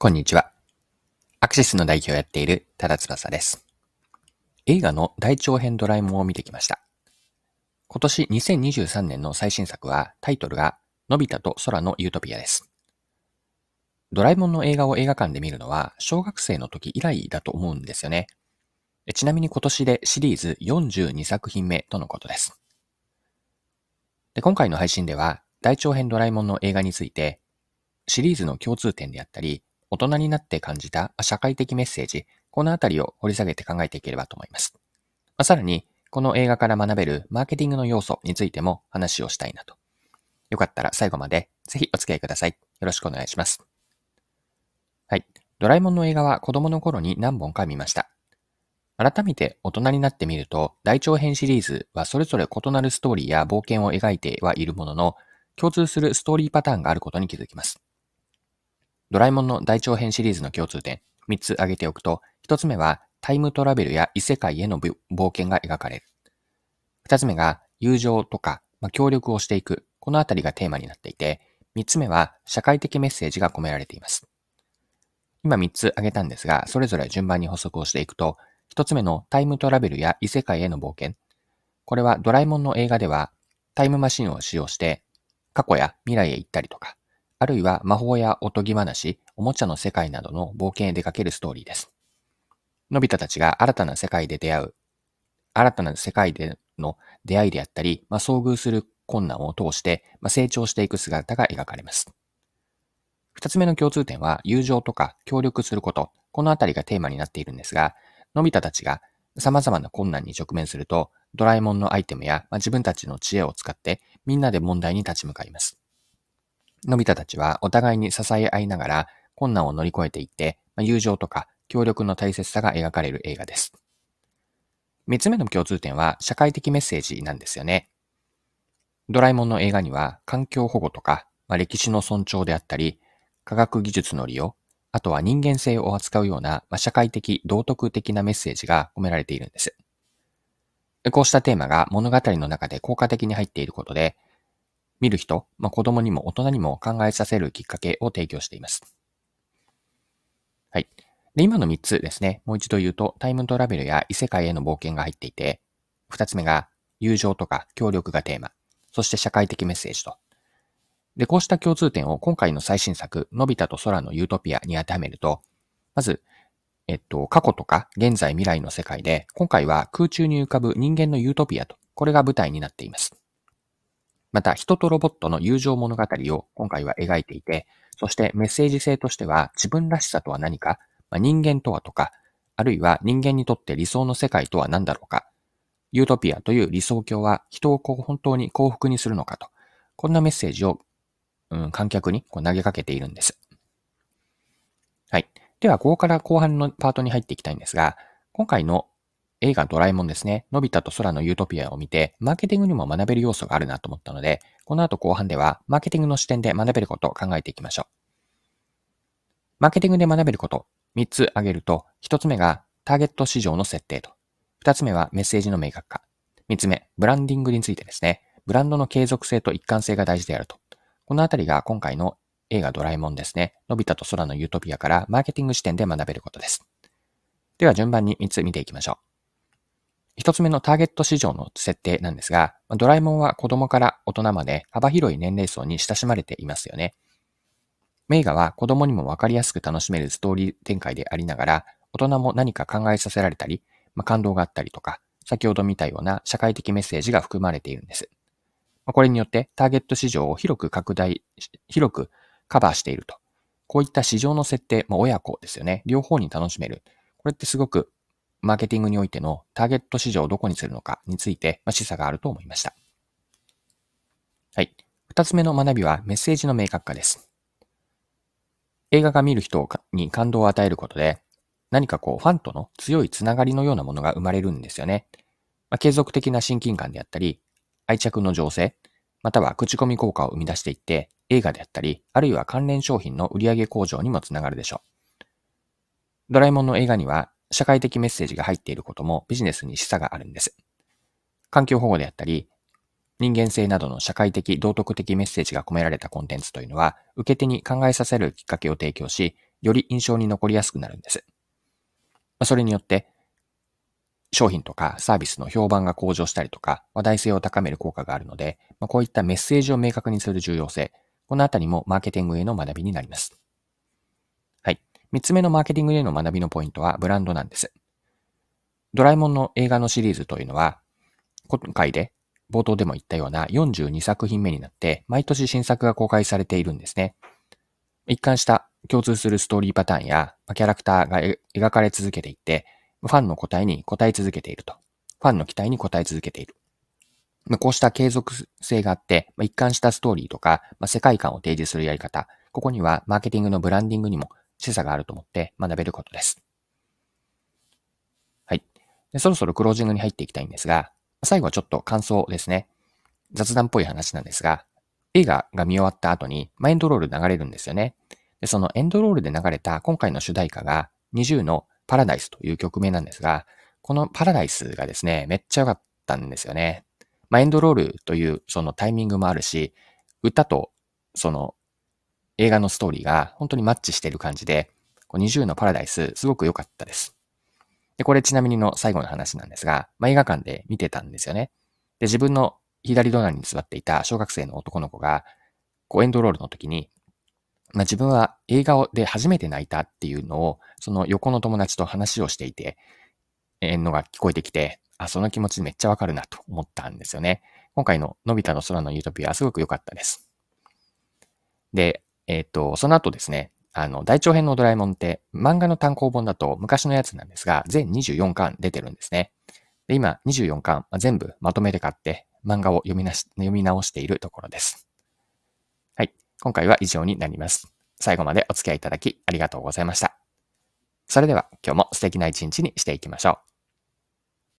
こんにちは。アクシスの代表をやっている多田翼です。映画の大長編ドラえもんを見てきました。今年2023年の最新作はタイトルがのび太と空のユートピアです。ドラえもんの映画を映画館で見るのは小学生の時以来だと思うんですよね。ちなみに今年でシリーズ42作品目とのことです。で今回の配信では大長編ドラえもんの映画についてシリーズの共通点であったり大人になって感じた社会的メッセージ、このあたりを掘り下げて考えていければと思います。まあ、さらに、この映画から学べるマーケティングの要素についても話をしたいなと。よかったら最後までぜひお付き合いください。よろしくお願いします。はい。ドラえもんの映画は子供の頃に何本か見ました。改めて大人になってみると、大長編シリーズはそれぞれ異なるストーリーや冒険を描いてはいるものの、共通するストーリーパターンがあることに気づきます。ドラえもんの大長編シリーズの共通点、3つ挙げておくと、1つ目はタイムトラベルや異世界への冒険が描かれる。2つ目が友情とか、まあ、協力をしていく。このあたりがテーマになっていて、3つ目は社会的メッセージが込められています。今3つ挙げたんですが、それぞれ順番に補足をしていくと、1つ目のタイムトラベルや異世界への冒険。これはドラえもんの映画ではタイムマシンを使用して過去や未来へ行ったりとか、あるいは魔法やおとぎ話、おもちゃの世界などの冒険へ出かけるストーリーです。のび太たちが新たな世界で出会う、新たな世界での出会いであったり、まあ、遭遇する困難を通して、まあ、成長していく姿が描かれます。二つ目の共通点は、友情とか協力すること、このあたりがテーマになっているんですが、のび太たちが様々な困難に直面すると、ドラえもんのアイテムや、まあ、自分たちの知恵を使ってみんなで問題に立ち向かいます。のび太たちはお互いに支え合いながら困難を乗り越えていって、友情とか協力の大切さが描かれる映画です。三つ目の共通点は社会的メッセージなんですよね。ドラえもんの映画には環境保護とか、まあ、歴史の尊重であったり、科学技術の利用、あとは人間性を扱うような、まあ、社会的、道徳的なメッセージが込められているんです。こうしたテーマが物語の中で効果的に入っていることで、見る人、まあ、子供にも大人にも考えさせるきっかけを提供しています。はい。で、今の3つですね。もう一度言うと、タイムトラベルや異世界への冒険が入っていて、2つ目が友情とか協力がテーマ、そして社会的メッセージと。で、こうした共通点を今回の最新作、のび太と空のユートピアに当てはめると、まず、えっと、過去とか現在未来の世界で、今回は空中に浮かぶ人間のユートピアと、これが舞台になっています。また、人とロボットの友情物語を今回は描いていて、そしてメッセージ性としては自分らしさとは何か、まあ、人間とはとか、あるいは人間にとって理想の世界とは何だろうか、ユートピアという理想郷は人を本当に幸福にするのかと、こんなメッセージを、うん、観客にこう投げかけているんです。はい。では、ここから後半のパートに入っていきたいんですが、今回の映画ドラえもんですね。のび太と空のユートピアを見て、マーケティングにも学べる要素があるなと思ったので、この後後半では、マーケティングの視点で学べることを考えていきましょう。マーケティングで学べること、3つ挙げると、1つ目がターゲット市場の設定と、2つ目はメッセージの明確化、3つ目、ブランディングについてですね。ブランドの継続性と一貫性が大事であると。このあたりが今回の映画ドラえもんですね。のび太と空のユートピアからマーケティング視点で学べることです。では順番に3つ見ていきましょう。一つ目のターゲット市場の設定なんですが、ドラえもんは子供から大人まで幅広い年齢層に親しまれていますよね。映画は子供にもわかりやすく楽しめるストーリー展開でありながら、大人も何か考えさせられたり、まあ、感動があったりとか、先ほど見たような社会的メッセージが含まれているんです。まこれによってターゲット市場を広く拡大、広くカバーしていると。こういった市場の設定、ま、親子ですよね。両方に楽しめる。これってすごくマーケティングにおいてのターゲット市場をどこにするのかについて、まあ、示唆があると思いました。はい。二つ目の学びはメッセージの明確化です。映画が見る人に感動を与えることで、何かこう、ファンとの強いつながりのようなものが生まれるんですよね。まあ、継続的な親近感であったり、愛着の醸成、または口コミ効果を生み出していって、映画であったり、あるいは関連商品の売上向上にもつながるでしょう。ドラえもんの映画には社会的メッセージが入っていることもビジネスに示唆があるんです。環境保護であったり、人間性などの社会的、道徳的メッセージが込められたコンテンツというのは、受け手に考えさせるきっかけを提供し、より印象に残りやすくなるんです。それによって、商品とかサービスの評判が向上したりとか、話題性を高める効果があるので、こういったメッセージを明確にする重要性、このあたりもマーケティングへの学びになります。はい。三つ目のマーケティングへの学びのポイントはブランドなんです。ドラえもんの映画のシリーズというのは、今回で冒頭でも言ったような42作品目になって、毎年新作が公開されているんですね。一貫した共通するストーリーパターンやキャラクターが描かれ続けていって、ファンの答えに答え続けていると。ファンの期待に応え続けている。こうした継続性があって、一貫したストーリーとか、世界観を提示するやり方、ここにはマーケティングのブランディングにも示唆があると思って学べることです。はい。でそろそろクロージングに入っていきたいんですが、最後はちょっと感想ですね。雑談っぽい話なんですが、映画が見終わった後に、まあ、エンドロール流れるんですよね。で、そのエンドロールで流れた今回の主題歌が20のパラダイスという曲名なんですが、このパラダイスがですね、めっちゃ良かったんですよね。まあ、エンドロールというそのタイミングもあるし、歌とその映画のストーリーが本当にマッチしている感じで、20のパラダイスすごく良かったです。で、これちなみにの最後の話なんですが、まあ、映画館で見てたんですよね。で、自分の左隣に座っていた小学生の男の子が、こうエンドロールの時に、まあ、自分は映画で初めて泣いたっていうのを、その横の友達と話をしていて、えー、のが聞こえてきて、あ、その気持ちめっちゃわかるなと思ったんですよね。今回ののび太の空のユートピアはすごく良かったです。で、えっ、ー、と、その後ですね、あの、大長編のドラえもんって漫画の単行本だと昔のやつなんですが、全24巻出てるんですね。で、今24巻、ま、全部まとめて買って漫画を読みなし読み直しているところです。はい。今回は以上になります。最後までお付き合いいただきありがとうございました。それでは今日も素敵な一日にしていきましょう。